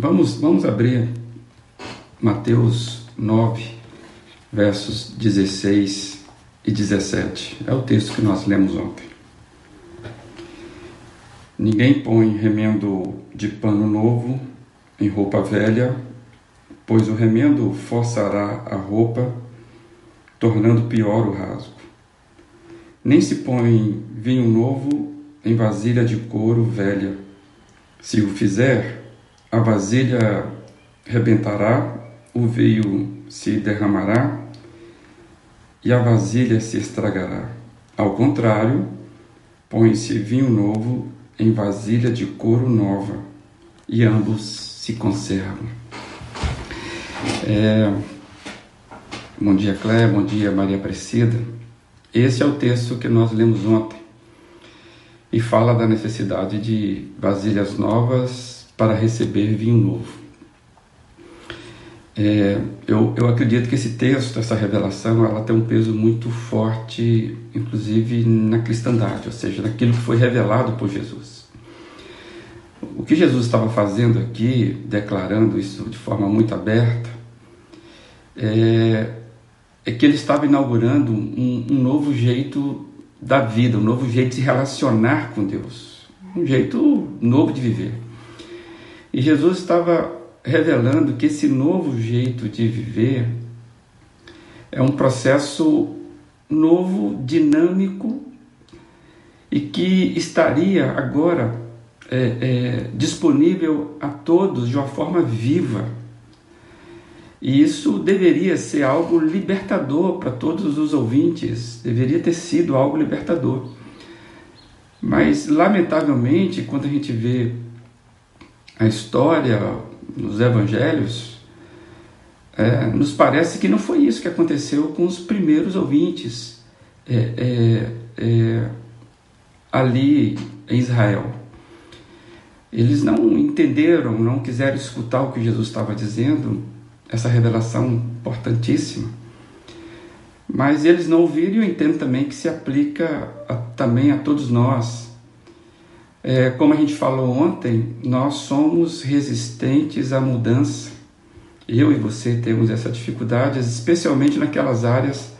Vamos, vamos abrir Mateus 9, versos 16 e 17. É o texto que nós lemos ontem. Ninguém põe remendo de pano novo em roupa velha, pois o remendo forçará a roupa, tornando pior o rasgo. Nem se põe vinho novo em vasilha de couro velha. Se o fizer, a vasilha rebentará, o veio se derramará e a vasilha se estragará. Ao contrário, põe-se vinho novo em vasilha de couro nova e ambos se conservam. É... Bom dia, Cléia. Bom dia, Maria Aparecida. Esse é o texto que nós lemos ontem e fala da necessidade de vasilhas novas para receber vinho novo. É, eu, eu acredito que esse texto, essa revelação, ela tem um peso muito forte, inclusive na cristandade, ou seja, naquilo que foi revelado por Jesus. O que Jesus estava fazendo aqui, declarando isso de forma muito aberta, é, é que ele estava inaugurando um, um novo jeito da vida, um novo jeito de se relacionar com Deus, um jeito novo de viver. E Jesus estava revelando que esse novo jeito de viver é um processo novo, dinâmico e que estaria agora é, é, disponível a todos de uma forma viva. E isso deveria ser algo libertador para todos os ouvintes, deveria ter sido algo libertador. Mas, lamentavelmente, quando a gente vê a história, nos evangelhos, é, nos parece que não foi isso que aconteceu com os primeiros ouvintes é, é, é, ali em Israel. Eles não entenderam, não quiseram escutar o que Jesus estava dizendo, essa revelação importantíssima. Mas eles não ouviram e eu entendo também que se aplica a, também a todos nós é, como a gente falou ontem, nós somos resistentes à mudança. Eu e você temos essa dificuldade, especialmente naquelas áreas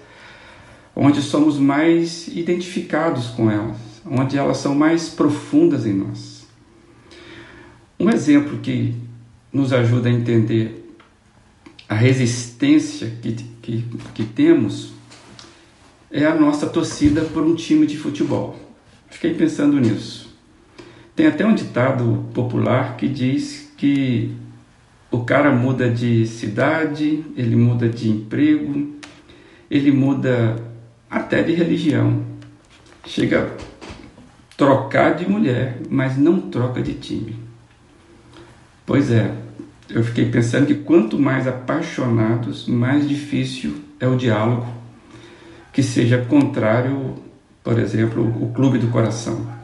onde somos mais identificados com elas, onde elas são mais profundas em nós. Um exemplo que nos ajuda a entender a resistência que, que, que temos é a nossa torcida por um time de futebol. Fiquei pensando nisso. Tem até um ditado popular que diz que o cara muda de cidade, ele muda de emprego, ele muda até de religião. Chega a trocar de mulher, mas não troca de time. Pois é, eu fiquei pensando que quanto mais apaixonados, mais difícil é o diálogo que seja contrário, por exemplo, o clube do coração.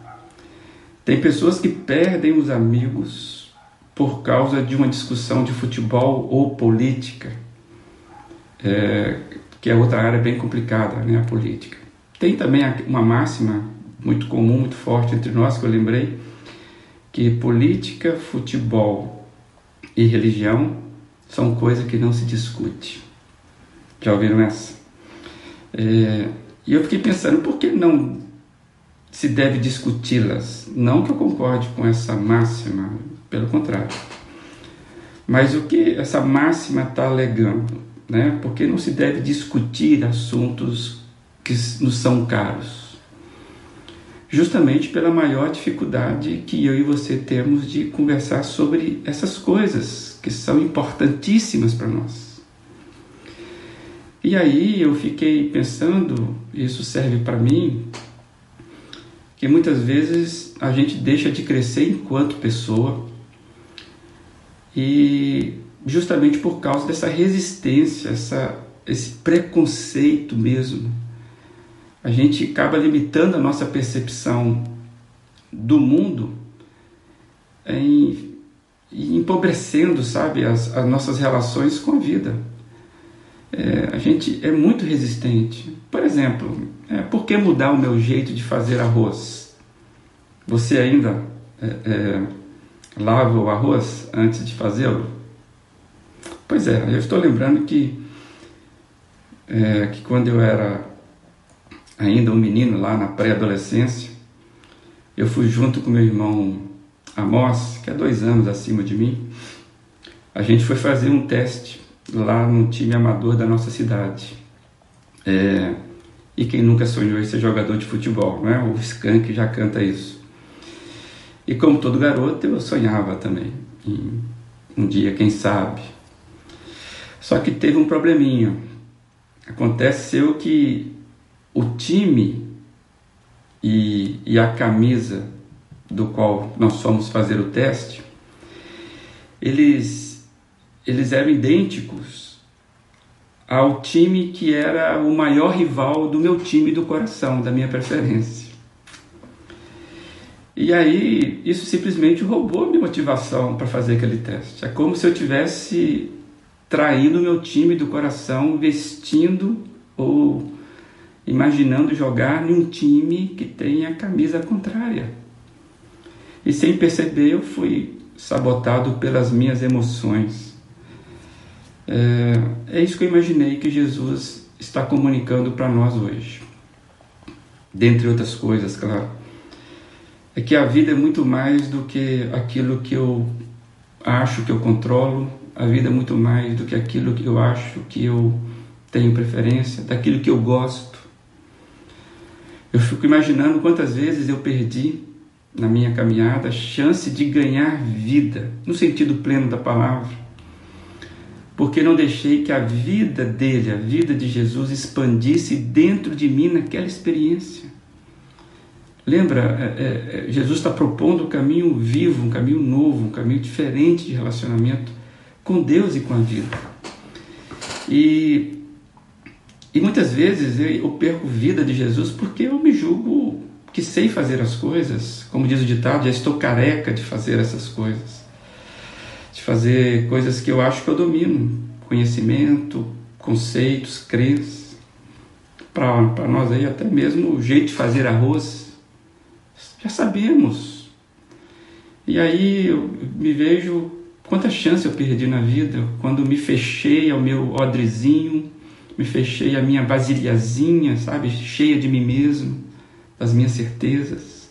Tem pessoas que perdem os amigos por causa de uma discussão de futebol ou política, é, que é outra área bem complicada, né, a política. Tem também uma máxima muito comum, muito forte entre nós, que eu lembrei, que política, futebol e religião são coisas que não se discute. Já ouviram essa? É, e eu fiquei pensando, por que não se deve discuti-las. Não que eu concorde com essa máxima, pelo contrário. Mas o que essa máxima está alegando? Né? Porque não se deve discutir assuntos que nos são caros. Justamente pela maior dificuldade que eu e você temos de conversar sobre essas coisas que são importantíssimas para nós. E aí eu fiquei pensando, isso serve para mim, que muitas vezes a gente deixa de crescer enquanto pessoa e justamente por causa dessa resistência, essa, esse preconceito mesmo, a gente acaba limitando a nossa percepção do mundo em, empobrecendo, sabe, as, as nossas relações com a vida. É, a gente é muito resistente. Por exemplo, é, por que mudar o meu jeito de fazer arroz? Você ainda é, é, lava o arroz antes de fazê-lo? Pois é, eu estou lembrando que, é, que quando eu era ainda um menino lá na pré-adolescência, eu fui junto com meu irmão Amós, que é dois anos acima de mim, a gente foi fazer um teste lá no time amador da nossa cidade. É, e quem nunca sonhou em ser jogador de futebol, né? O Skank já canta isso. E como todo garoto, eu sonhava também. Um dia, quem sabe. Só que teve um probleminha. Aconteceu que o time e, e a camisa do qual nós fomos fazer o teste, eles, eles eram idênticos ao time que era o maior rival do meu time do coração, da minha preferência. E aí, isso simplesmente roubou minha motivação para fazer aquele teste. É como se eu tivesse traindo meu time do coração, vestindo ou imaginando jogar num time que tem a camisa contrária. E sem perceber, eu fui sabotado pelas minhas emoções. É, é isso que eu imaginei que Jesus está comunicando para nós hoje. Dentre outras coisas, claro. É que a vida é muito mais do que aquilo que eu acho que eu controlo, a vida é muito mais do que aquilo que eu acho que eu tenho preferência, daquilo que eu gosto. Eu fico imaginando quantas vezes eu perdi na minha caminhada a chance de ganhar vida, no sentido pleno da palavra, porque não deixei que a vida dele, a vida de Jesus, expandisse dentro de mim naquela experiência. Lembra, é, é, é Jesus está propondo um caminho vivo, um caminho novo, um caminho diferente de relacionamento com Deus e com a vida. E, e muitas vezes eu, perco vida de Jesus porque eu me julgo que sei fazer as coisas, como diz o ditado, já estou careca de fazer essas coisas, fazer coisas que eu acho que eu domino, conhecimento, conceitos, crenças. Para nós aí, até mesmo o jeito de fazer arroz, já sabemos. E aí eu me vejo Quanta chance eu perdi na vida quando me fechei ao meu odrezinho, me fechei à minha vasilhazinha, sabe, cheia de mim mesmo, das minhas certezas.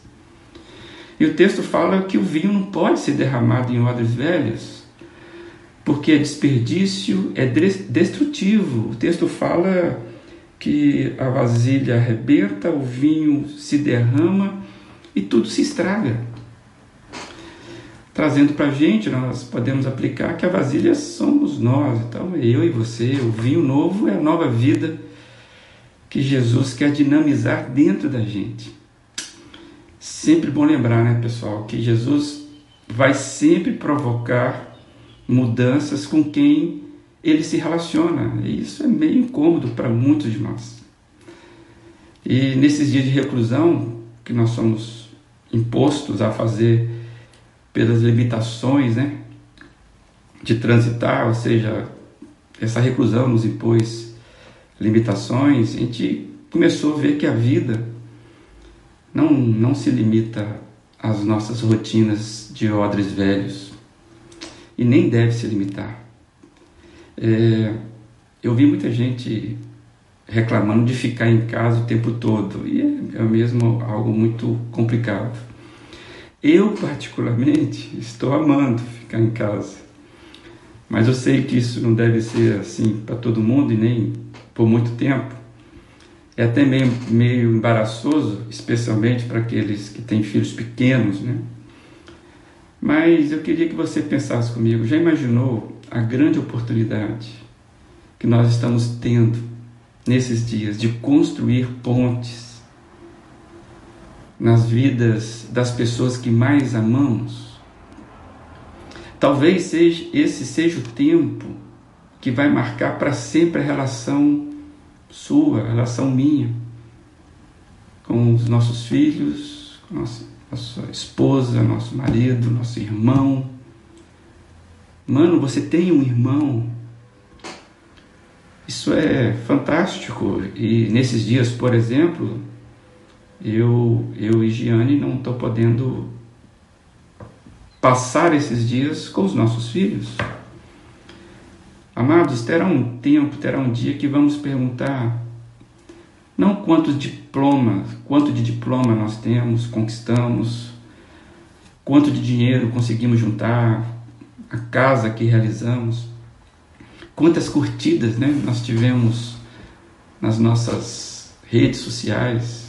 E o texto fala que o vinho não pode ser derramado em odres velhos, porque é desperdício, é destrutivo. O texto fala que a vasilha arrebenta, o vinho se derrama e tudo se estraga trazendo para a gente, nós podemos aplicar que a vasilha somos nós, então é eu e você. O vinho novo é a nova vida que Jesus quer dinamizar dentro da gente. Sempre bom lembrar, né, pessoal, que Jesus vai sempre provocar mudanças com quem ele se relaciona. E isso é meio incômodo para muitos de nós. E nesses dias de reclusão que nós somos impostos a fazer pelas limitações né, de transitar, ou seja, essa reclusão nos impôs limitações, a gente começou a ver que a vida não, não se limita às nossas rotinas de odres velhos e nem deve se limitar. É, eu vi muita gente reclamando de ficar em casa o tempo todo e é, é mesmo algo muito complicado. Eu, particularmente, estou amando ficar em casa. Mas eu sei que isso não deve ser assim para todo mundo e nem por muito tempo. É até meio, meio embaraçoso, especialmente para aqueles que têm filhos pequenos, né? Mas eu queria que você pensasse comigo: já imaginou a grande oportunidade que nós estamos tendo nesses dias de construir pontes nas vidas das pessoas que mais amamos. Talvez seja, esse seja o tempo que vai marcar para sempre a relação sua, a relação minha, com os nossos filhos, com nossa, nossa esposa, nosso marido, nosso irmão. Mano, você tem um irmão. Isso é fantástico. E nesses dias, por exemplo, eu, eu e Giane não estou podendo passar esses dias com os nossos filhos. Amados, terá um tempo, terá um dia que vamos perguntar não quantos diplomas, quanto de diploma nós temos, conquistamos, quanto de dinheiro conseguimos juntar, a casa que realizamos, quantas curtidas né, nós tivemos nas nossas redes sociais,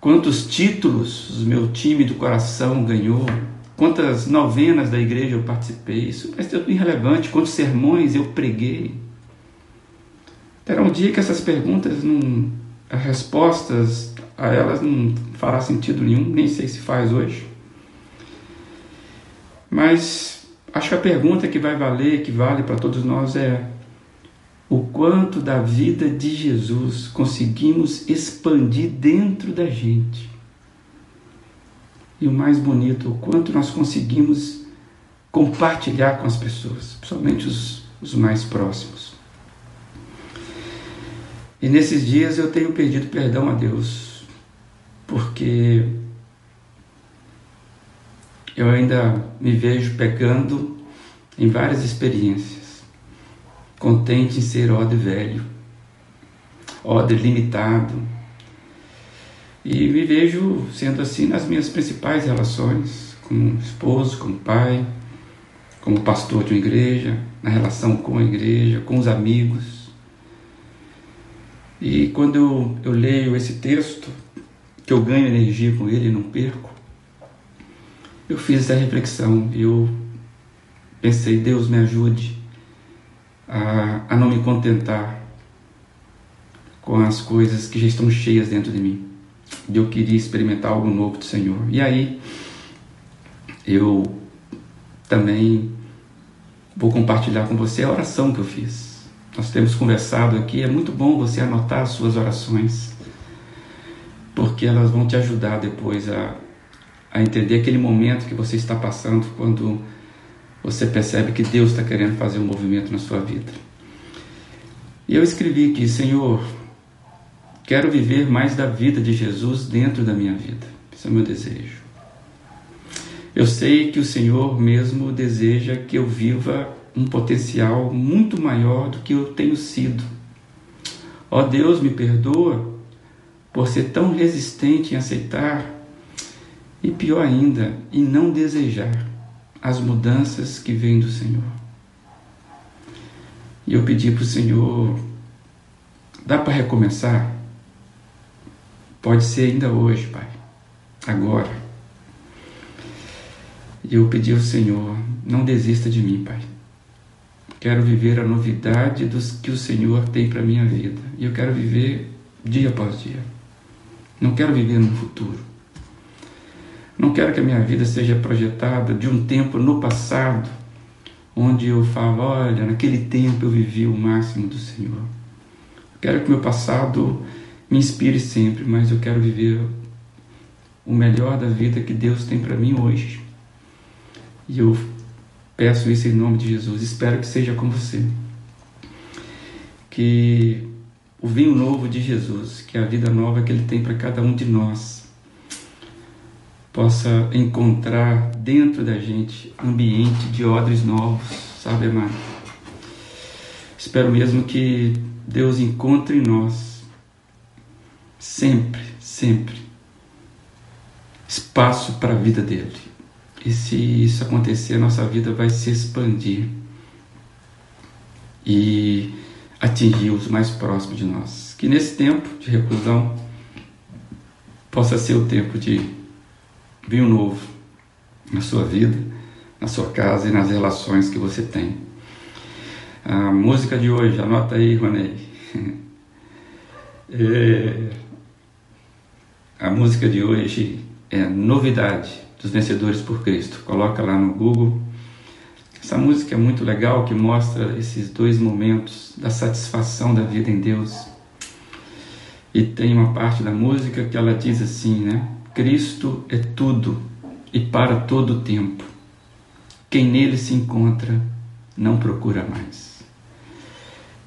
quantos títulos o meu time do coração ganhou, quantas novenas da igreja eu participei, isso é tudo irrelevante, quantos sermões eu preguei. Terá um dia que essas perguntas não. as respostas a elas não fará sentido nenhum, nem sei se faz hoje. Mas acho que a pergunta que vai valer, que vale para todos nós é o quanto da vida de Jesus conseguimos expandir dentro da gente. E o mais bonito, o quanto nós conseguimos compartilhar com as pessoas, principalmente os, os mais próximos. E nesses dias eu tenho pedido perdão a Deus, porque eu ainda me vejo pecando em várias experiências, contente em ser odre velho, odre limitado, e me vejo sendo assim nas minhas principais relações, como esposo, como pai, como pastor de uma igreja, na relação com a igreja, com os amigos. E quando eu, eu leio esse texto, que eu ganho energia com ele e não perco, eu fiz essa reflexão eu pensei, Deus me ajude a, a não me contentar com as coisas que já estão cheias dentro de mim. Eu queria experimentar algo novo do Senhor. E aí, eu também vou compartilhar com você a oração que eu fiz nós temos conversado aqui, é muito bom você anotar as suas orações, porque elas vão te ajudar depois a, a entender aquele momento que você está passando quando você percebe que Deus está querendo fazer um movimento na sua vida. E eu escrevi aqui, Senhor, quero viver mais da vida de Jesus dentro da minha vida. Esse é o meu desejo. Eu sei que o Senhor mesmo deseja que eu viva um potencial muito maior do que eu tenho sido. Ó Deus, me perdoa por ser tão resistente em aceitar e pior ainda, em não desejar as mudanças que vêm do Senhor. E eu pedi para o Senhor, dá para recomeçar? Pode ser ainda hoje, Pai, agora. E eu pedi ao Senhor, não desista de mim, Pai. Quero viver a novidade dos que o Senhor tem para minha vida. E eu quero viver dia após dia. Não quero viver no futuro. Não quero que a minha vida seja projetada de um tempo no passado, onde eu falo, olha, naquele tempo eu vivi o máximo do Senhor. quero que meu passado me inspire sempre, mas eu quero viver o melhor da vida que Deus tem para mim hoje. E eu Peço isso em nome de Jesus. Espero que seja com você. Que o vinho novo de Jesus, que é a vida nova que Ele tem para cada um de nós, possa encontrar dentro da gente ambiente de odres novos, sabe, amado? Espero mesmo que Deus encontre em nós sempre, sempre espaço para a vida dele. E se isso acontecer, a nossa vida vai se expandir e atingir os mais próximos de nós. Que nesse tempo de reclusão possa ser o tempo de vinho novo na sua vida, na sua casa e nas relações que você tem. A música de hoje, anota aí, Ronei. É, a música de hoje é Novidade dos Vencedores por Cristo. Coloca lá no Google. Essa música é muito legal que mostra esses dois momentos da satisfação da vida em Deus. E tem uma parte da música que ela diz assim, né? Cristo é tudo e para todo o tempo. Quem nele se encontra não procura mais.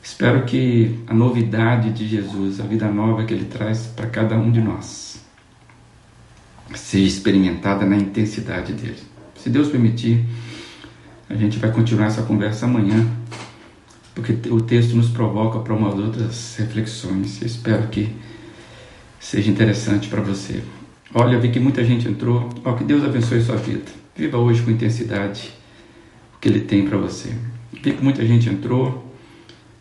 Espero que a novidade de Jesus, a vida nova que ele traz para cada um de nós, seja experimentada na intensidade dele. Se Deus permitir, a gente vai continuar essa conversa amanhã, porque o texto nos provoca para umas outras reflexões. Eu espero que seja interessante para você. Olha, vi que muita gente entrou. Ó, que Deus abençoe sua vida. Viva hoje com intensidade o que Ele tem para você. Vi que muita gente entrou,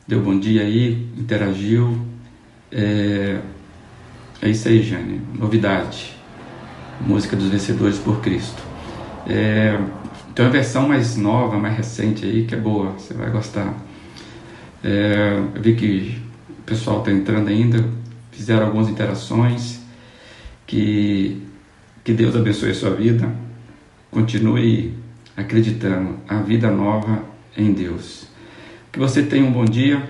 deu bom dia aí, interagiu. É, é isso aí, Jane. Novidade. Música dos Vencedores por Cristo. É, tem uma versão mais nova, mais recente aí, que é boa, você vai gostar. É, eu vi que o pessoal está entrando ainda, fizeram algumas interações. Que, que Deus abençoe a sua vida. Continue acreditando a vida nova em Deus. Que você tenha um bom dia,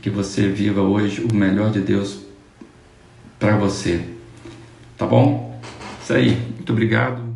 que você viva hoje o melhor de Deus para você. Tá bom? Isso aí. Muito obrigado.